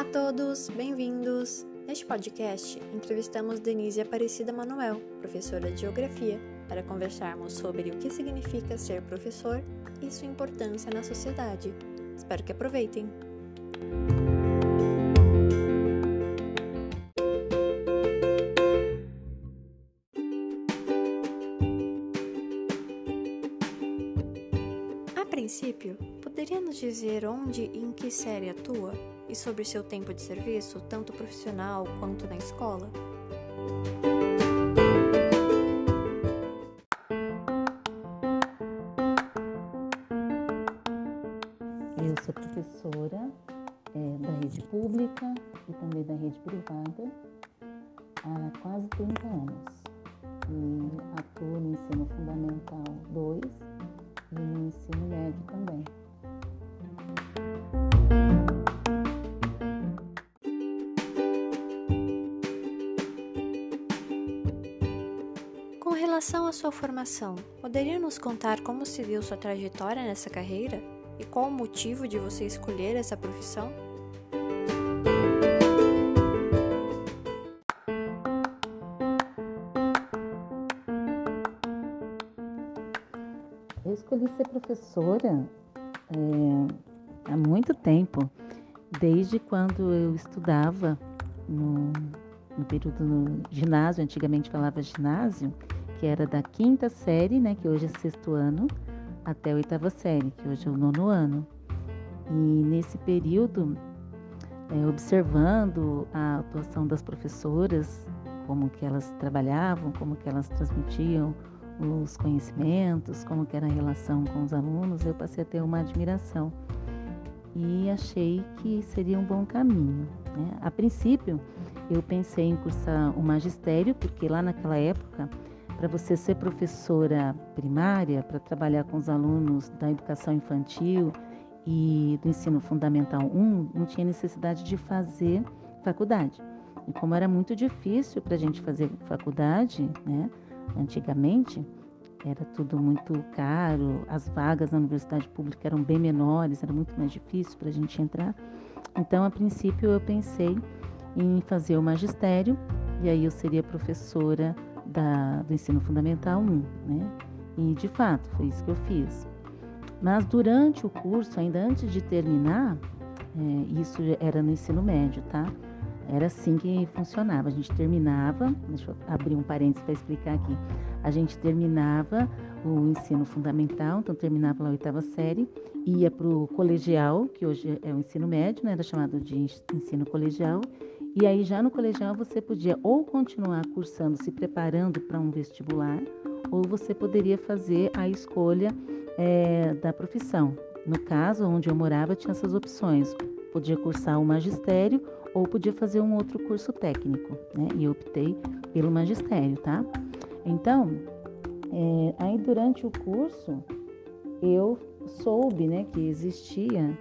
Olá a todos, bem-vindos! Neste podcast, entrevistamos Denise Aparecida Manuel, professora de Geografia, para conversarmos sobre o que significa ser professor e sua importância na sociedade. Espero que aproveitem! Poderia nos dizer onde e em que série atua e sobre seu tempo de serviço, tanto profissional quanto na escola? Eu sou professora é, da rede pública e também da rede privada há quase 30 anos. E atuo no ensino fundamental 2 e no ensino médio também. Relação à sua formação, poderia nos contar como se deu sua trajetória nessa carreira e qual o motivo de você escolher essa profissão? Eu escolhi ser professora é, há muito tempo, desde quando eu estudava no, no período no ginásio, antigamente falava ginásio, que era da quinta série, né, que hoje é sexto ano, até a oitava série, que hoje é o nono ano. E nesse período, é, observando a atuação das professoras, como que elas trabalhavam, como que elas transmitiam os conhecimentos, como que era a relação com os alunos, eu passei a ter uma admiração e achei que seria um bom caminho. Né? A princípio, eu pensei em cursar o magistério, porque lá naquela época, para você ser professora primária, para trabalhar com os alunos da educação infantil e do ensino fundamental 1, não tinha necessidade de fazer faculdade. E como era muito difícil para a gente fazer faculdade, né? Antigamente era tudo muito caro, as vagas na universidade pública eram bem menores, era muito mais difícil para a gente entrar. Então, a princípio, eu pensei em fazer o magistério e aí eu seria professora da, do ensino fundamental 1, né? E de fato foi isso que eu fiz. Mas durante o curso, ainda antes de terminar, é, isso era no ensino médio, tá? Era assim que funcionava. A gente terminava, deixa eu abrir um parênteses para explicar aqui. A gente terminava o ensino fundamental, então terminava a oitava série, ia para o colegial, que hoje é o ensino médio, né? Era chamado de ensino colegial. E aí já no colegial você podia ou continuar cursando, se preparando para um vestibular, ou você poderia fazer a escolha é, da profissão. No caso, onde eu morava, tinha essas opções. Podia cursar o magistério ou podia fazer um outro curso técnico, né? E eu optei pelo magistério, tá? Então, é, aí durante o curso eu soube, né, que existia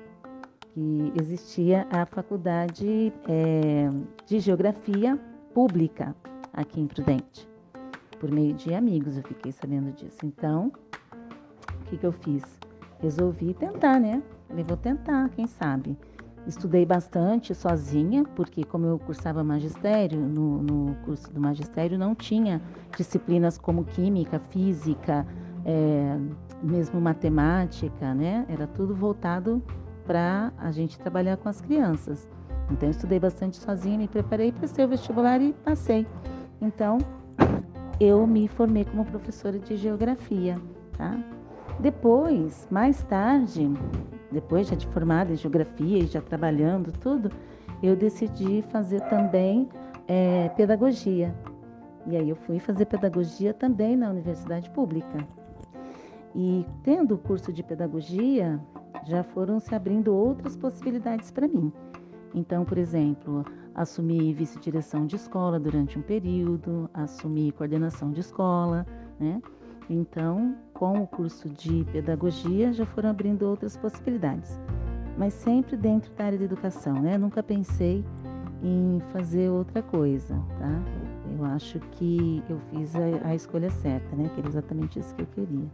que existia a faculdade é, de geografia pública aqui em Prudente. Por meio de amigos eu fiquei sabendo disso. Então, o que, que eu fiz? Resolvi tentar, né? Vou tentar, quem sabe. Estudei bastante sozinha, porque como eu cursava magistério, no, no curso do magistério não tinha disciplinas como química, física, é, mesmo matemática, né? Era tudo voltado para a gente trabalhar com as crianças. Então, eu estudei bastante sozinha, me preparei para ser o vestibular e passei. Então, eu me formei como professora de geografia, tá? Depois, mais tarde, depois já de formada em geografia e já trabalhando tudo, eu decidi fazer também é, pedagogia. E aí eu fui fazer pedagogia também na universidade pública. E tendo o curso de pedagogia, já foram se abrindo outras possibilidades para mim. Então, por exemplo, assumi vice-direção de escola durante um período, assumi coordenação de escola, né? Então, com o curso de pedagogia, já foram abrindo outras possibilidades, mas sempre dentro da área de educação, né? Nunca pensei em fazer outra coisa, tá? Eu acho que eu fiz a, a escolha certa, né? Que era exatamente isso que eu queria.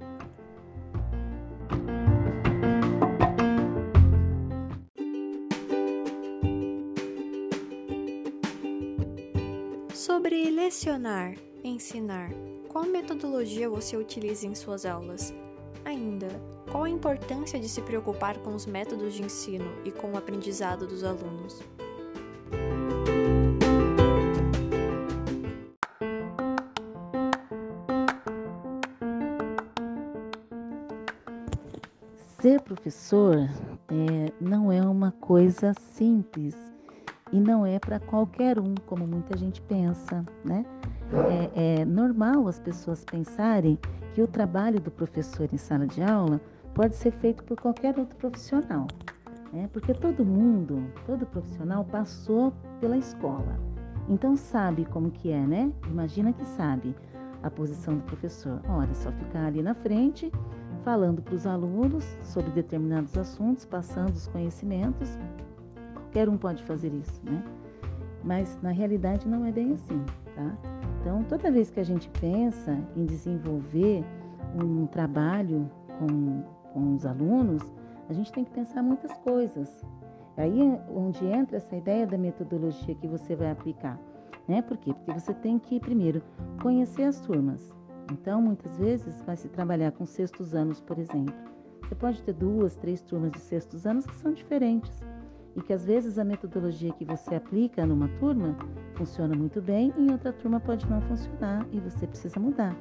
Lecionar, ensinar, qual metodologia você utiliza em suas aulas? Ainda, qual a importância de se preocupar com os métodos de ensino e com o aprendizado dos alunos? Ser professor é, não é uma coisa simples e não é para qualquer um, como muita gente pensa, né? É, é normal as pessoas pensarem que o trabalho do professor em sala de aula pode ser feito por qualquer outro profissional, né? Porque todo mundo, todo profissional passou pela escola, então sabe como que é, né? Imagina que sabe a posição do professor. Olha, só ficar ali na frente falando para os alunos sobre determinados assuntos, passando os conhecimentos. Qualquer um pode fazer isso, né? Mas na realidade não é bem assim, tá? Então, toda vez que a gente pensa em desenvolver um trabalho com, com os alunos, a gente tem que pensar muitas coisas. Aí é onde entra essa ideia da metodologia que você vai aplicar. Né? Por quê? Porque você tem que, primeiro, conhecer as turmas. Então, muitas vezes, vai se trabalhar com sextos anos, por exemplo. Você pode ter duas, três turmas de sextos anos que são diferentes e que às vezes a metodologia que você aplica numa turma funciona muito bem e em outra turma pode não funcionar e você precisa mudar.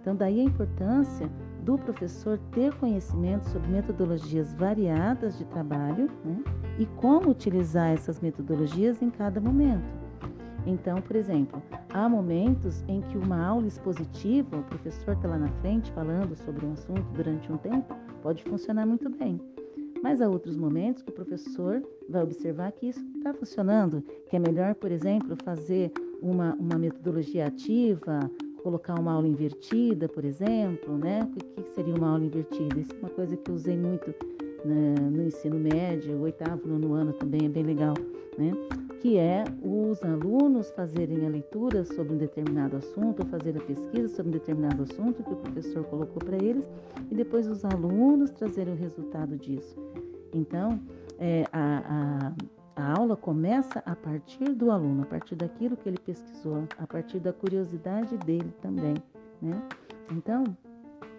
Então, daí a importância do professor ter conhecimento sobre metodologias variadas de trabalho né, e como utilizar essas metodologias em cada momento. Então, por exemplo, há momentos em que uma aula expositiva, o professor está lá na frente falando sobre um assunto durante um tempo, pode funcionar muito bem. Mas há outros momentos que o professor vai observar que isso está funcionando, que é melhor, por exemplo, fazer uma, uma metodologia ativa, colocar uma aula invertida, por exemplo, né? O que seria uma aula invertida? Isso é uma coisa que eu usei muito né, no ensino médio, oitavo, nono ano também é bem legal, né? Que é os alunos fazerem a leitura sobre um determinado assunto, fazer a pesquisa sobre um determinado assunto que o professor colocou para eles, e depois os alunos trazerem o resultado disso. Então, é, a, a, a aula começa a partir do aluno, a partir daquilo que ele pesquisou, a partir da curiosidade dele também, né? Então,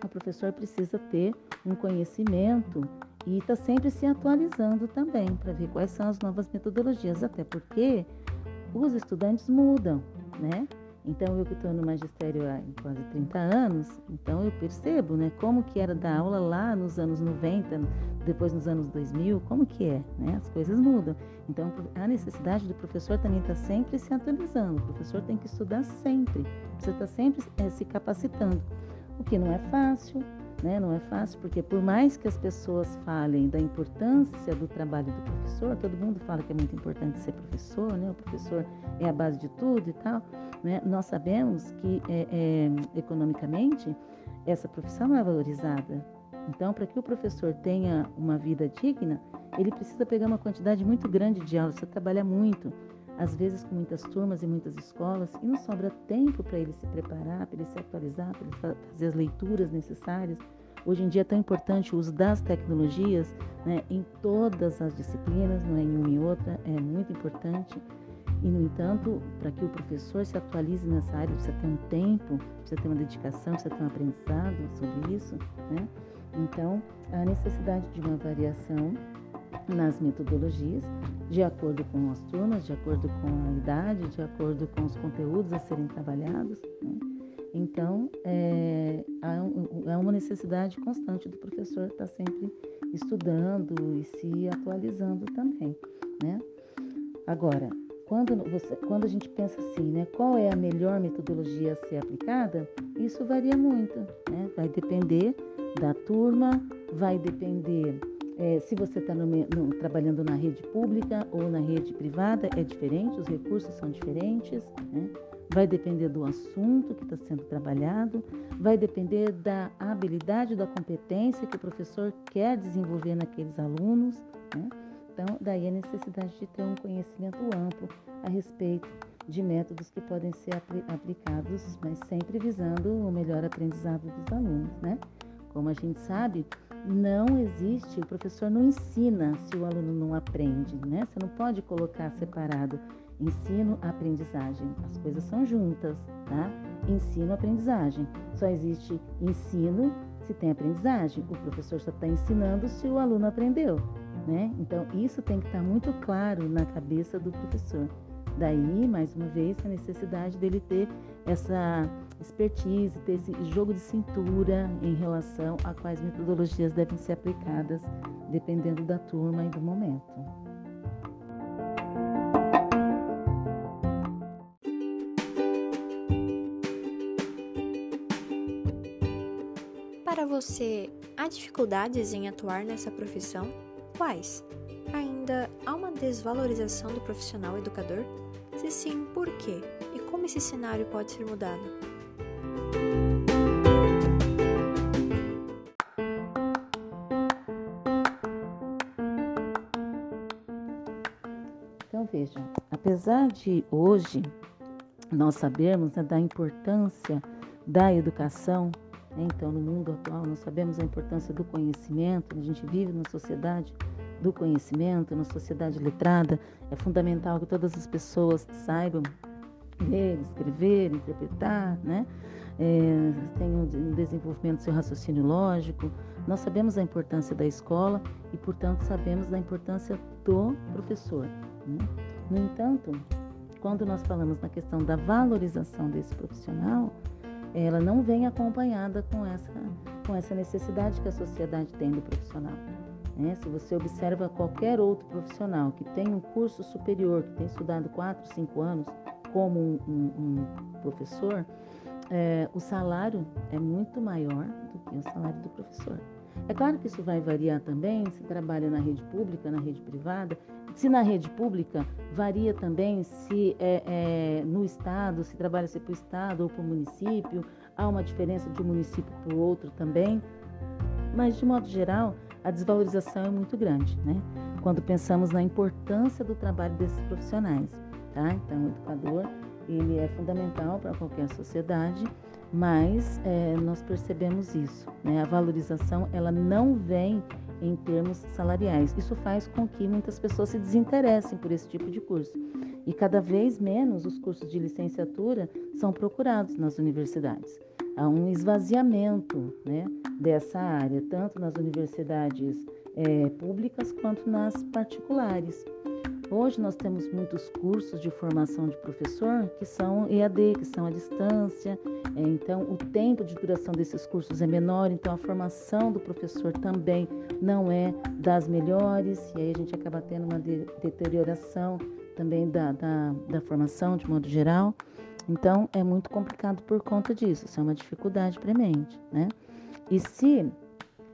o professor precisa ter um conhecimento e está sempre se atualizando também para ver quais são as novas metodologias, até porque os estudantes mudam, né? Então, eu que estou no magistério há quase 30 anos, então eu percebo, né, como que era dar aula lá nos anos 90, depois nos anos 2000, como que é, né? As coisas mudam. Então, a necessidade do professor também está sempre se atualizando. O professor tem que estudar sempre, precisa estar tá sempre é, se capacitando, o que não é fácil, né? Não é fácil, porque por mais que as pessoas falem da importância do trabalho do professor, todo mundo fala que é muito importante ser professor, né? O professor é a base de tudo e tal, né? Nós sabemos que é, é, economicamente essa profissão é valorizada. Então, para que o professor tenha uma vida digna, ele precisa pegar uma quantidade muito grande de aulas, precisa trabalhar muito às vezes com muitas turmas e muitas escolas, e não sobra tempo para ele se preparar, para ele se atualizar, para ele fazer as leituras necessárias. Hoje em dia é tão importante o uso das tecnologias né, em todas as disciplinas, não é em uma e outra, é muito importante. E, no entanto, para que o professor se atualize nessa área, precisa ter um tempo, precisa ter uma dedicação, precisa ter um aprendizado sobre isso. Né? Então, a necessidade de uma variação nas metodologias, de acordo com as turmas, de acordo com a idade, de acordo com os conteúdos a serem trabalhados. Né? Então, é, há, uma necessidade constante do professor estar sempre estudando e se atualizando também, né? Agora, quando, você, quando a gente pensa assim, né, qual é a melhor metodologia a ser aplicada, isso varia muito, né? Vai depender da turma, vai depender é, se você está trabalhando na rede pública ou na rede privada, é diferente, os recursos são diferentes, né? vai depender do assunto que está sendo trabalhado, vai depender da habilidade, da competência que o professor quer desenvolver naqueles alunos. Né? Então, daí a necessidade de ter um conhecimento amplo a respeito de métodos que podem ser aplicados, mas sempre visando o melhor aprendizado dos alunos, né? Como a gente sabe, não existe, o professor não ensina se o aluno não aprende, né? Você não pode colocar separado ensino-aprendizagem. As coisas são juntas, tá? Ensino-aprendizagem. Só existe ensino se tem aprendizagem. O professor só está ensinando se o aluno aprendeu, né? Então, isso tem que estar tá muito claro na cabeça do professor. Daí, mais uma vez, a necessidade dele ter essa expertise, ter esse jogo de cintura em relação a quais metodologias devem ser aplicadas, dependendo da turma e do momento. Para você, há dificuldades em atuar nessa profissão? Quais? Ainda há uma desvalorização do profissional educador? Se sim, por quê? E como esse cenário pode ser mudado? Então veja, apesar de hoje nós sabermos né, da importância da educação, né, então no mundo atual nós sabemos a importância do conhecimento, a gente vive numa sociedade do conhecimento, numa sociedade letrada, é fundamental que todas as pessoas saibam ler, escrever, interpretar, né? É, tenham um desenvolvimento do seu raciocínio lógico. Nós sabemos a importância da escola e, portanto, sabemos da importância do professor. Né? No entanto, quando nós falamos na questão da valorização desse profissional, ela não vem acompanhada com essa, com essa necessidade que a sociedade tem do profissional. Né? Se você observa qualquer outro profissional que tem um curso superior, que tem estudado 4, 5 anos como um, um, professor, é, o salário é muito maior do que o salário do professor. É claro que isso vai variar também se trabalha na rede pública, na rede privada. Se na rede pública, varia também se é, é no Estado, se trabalha-se para o Estado ou para o município. Há uma diferença de um município para o outro também. Mas, de modo geral, a desvalorização é muito grande, né? Quando pensamos na importância do trabalho desses profissionais, tá? Então, o educador, ele é fundamental para qualquer sociedade, mas é, nós percebemos isso, né? A valorização, ela não vem em termos salariais. Isso faz com que muitas pessoas se desinteressem por esse tipo de curso. E cada vez menos os cursos de licenciatura são procurados nas universidades há um esvaziamento né, dessa área, tanto nas universidades é, públicas quanto nas particulares. Hoje nós temos muitos cursos de formação de professor que são EAD, que são à distância, é, então o tempo de duração desses cursos é menor, então a formação do professor também não é das melhores, e aí a gente acaba tendo uma de deterioração também da, da, da formação de modo geral. Então é muito complicado por conta disso, isso é uma dificuldade premente, né? E se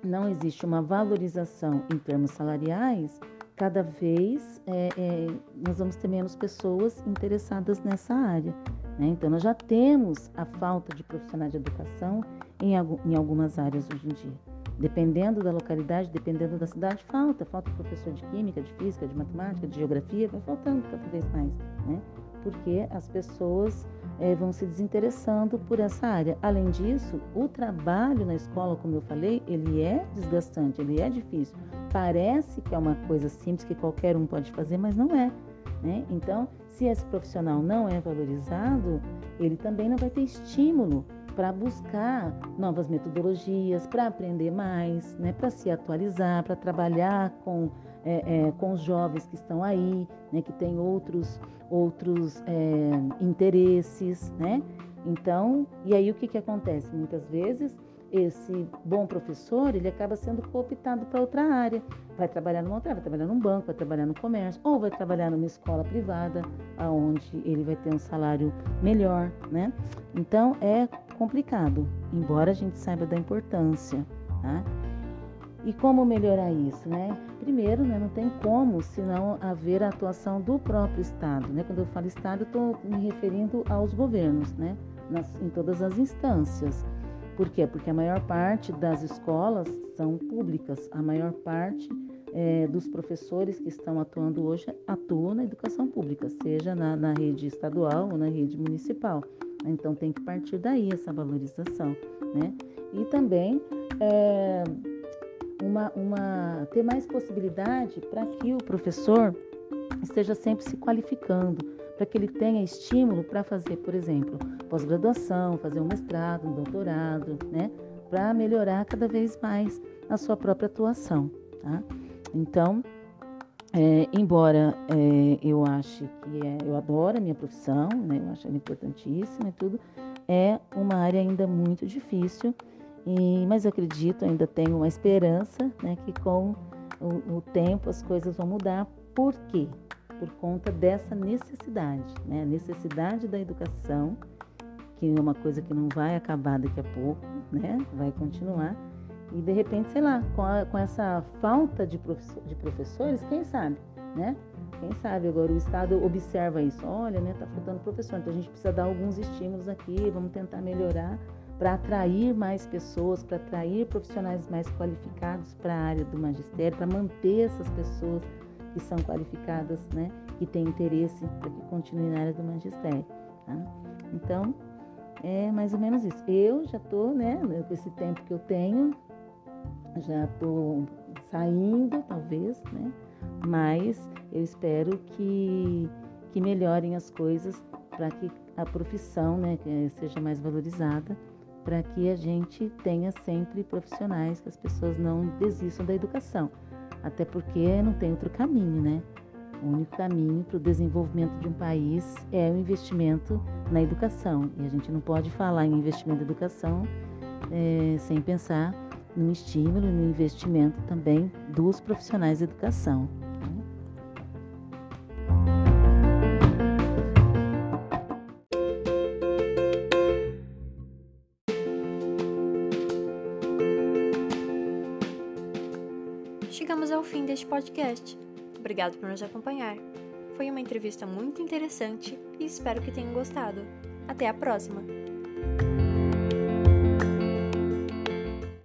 não existe uma valorização em termos salariais, cada vez é, é, nós vamos ter menos pessoas interessadas nessa área. Né? Então, nós já temos a falta de profissionais de educação em, em algumas áreas hoje em dia. Dependendo da localidade, dependendo da cidade, falta. Falta professor de química, de física, de matemática, de geografia, vai faltando cada vez mais, né? Porque as pessoas é, vão se desinteressando por essa área. Além disso, o trabalho na escola, como eu falei, ele é desgastante, ele é difícil. Parece que é uma coisa simples que qualquer um pode fazer, mas não é. Né? Então, se esse profissional não é valorizado, ele também não vai ter estímulo para buscar novas metodologias, para aprender mais, né? para se atualizar, para trabalhar com é, é, com os jovens que estão aí, né, que têm outros, outros é, interesses, né? Então, e aí o que, que acontece? Muitas vezes esse bom professor ele acaba sendo cooptado para outra área. Vai trabalhar numa outra, vai trabalhar num banco, vai trabalhar no comércio, ou vai trabalhar numa escola privada, aonde ele vai ter um salário melhor, né? Então é complicado, embora a gente saiba da importância, tá? E como melhorar isso, né? Primeiro, né, não tem como se não haver a atuação do próprio Estado, né? Quando eu falo Estado, estou me referindo aos governos, né? Nas, em todas as instâncias. Por quê? Porque a maior parte das escolas são públicas, a maior parte é, dos professores que estão atuando hoje atuam na educação pública, seja na, na rede estadual ou na rede municipal. Então tem que partir daí essa valorização, né? E também é, uma, uma, ter mais possibilidade para que o professor esteja sempre se qualificando, para que ele tenha estímulo para fazer, por exemplo, pós-graduação, fazer um mestrado, um doutorado, né? Para melhorar cada vez mais a sua própria atuação, tá? Então, é, embora é, eu ache que é, eu adoro a minha profissão, né? Eu acho ela importantíssima e tudo, é uma área ainda muito difícil, e, mas acredito, ainda tenho uma esperança, né? Que com o, o tempo as coisas vão mudar. Por quê? Por conta dessa necessidade, né? A necessidade da educação, que é uma coisa que não vai acabar daqui a pouco, né? Vai continuar. E de repente, sei lá, com, a, com essa falta de, professor, de professores, quem sabe, né? Quem sabe agora o Estado observa isso. Olha, né? Tá faltando professor, então a gente precisa dar alguns estímulos aqui, vamos tentar melhorar para atrair mais pessoas, para atrair profissionais mais qualificados para a área do magistério, para manter essas pessoas que são qualificadas, né, que têm interesse para que continue na área do magistério. Tá? Então, é mais ou menos isso. Eu já estou, né, com esse tempo que eu tenho, já estou saindo, talvez, né, mas eu espero que, que melhorem as coisas para que a profissão né, seja mais valorizada, para que a gente tenha sempre profissionais, que as pessoas não desistam da educação até porque não tem outro caminho, né? O único caminho para o desenvolvimento de um país é o investimento na educação. E a gente não pode falar em investimento na educação é, sem pensar no estímulo e no investimento também dos profissionais de educação. Deste podcast. Obrigado por nos acompanhar. Foi uma entrevista muito interessante e espero que tenham gostado. Até a próxima!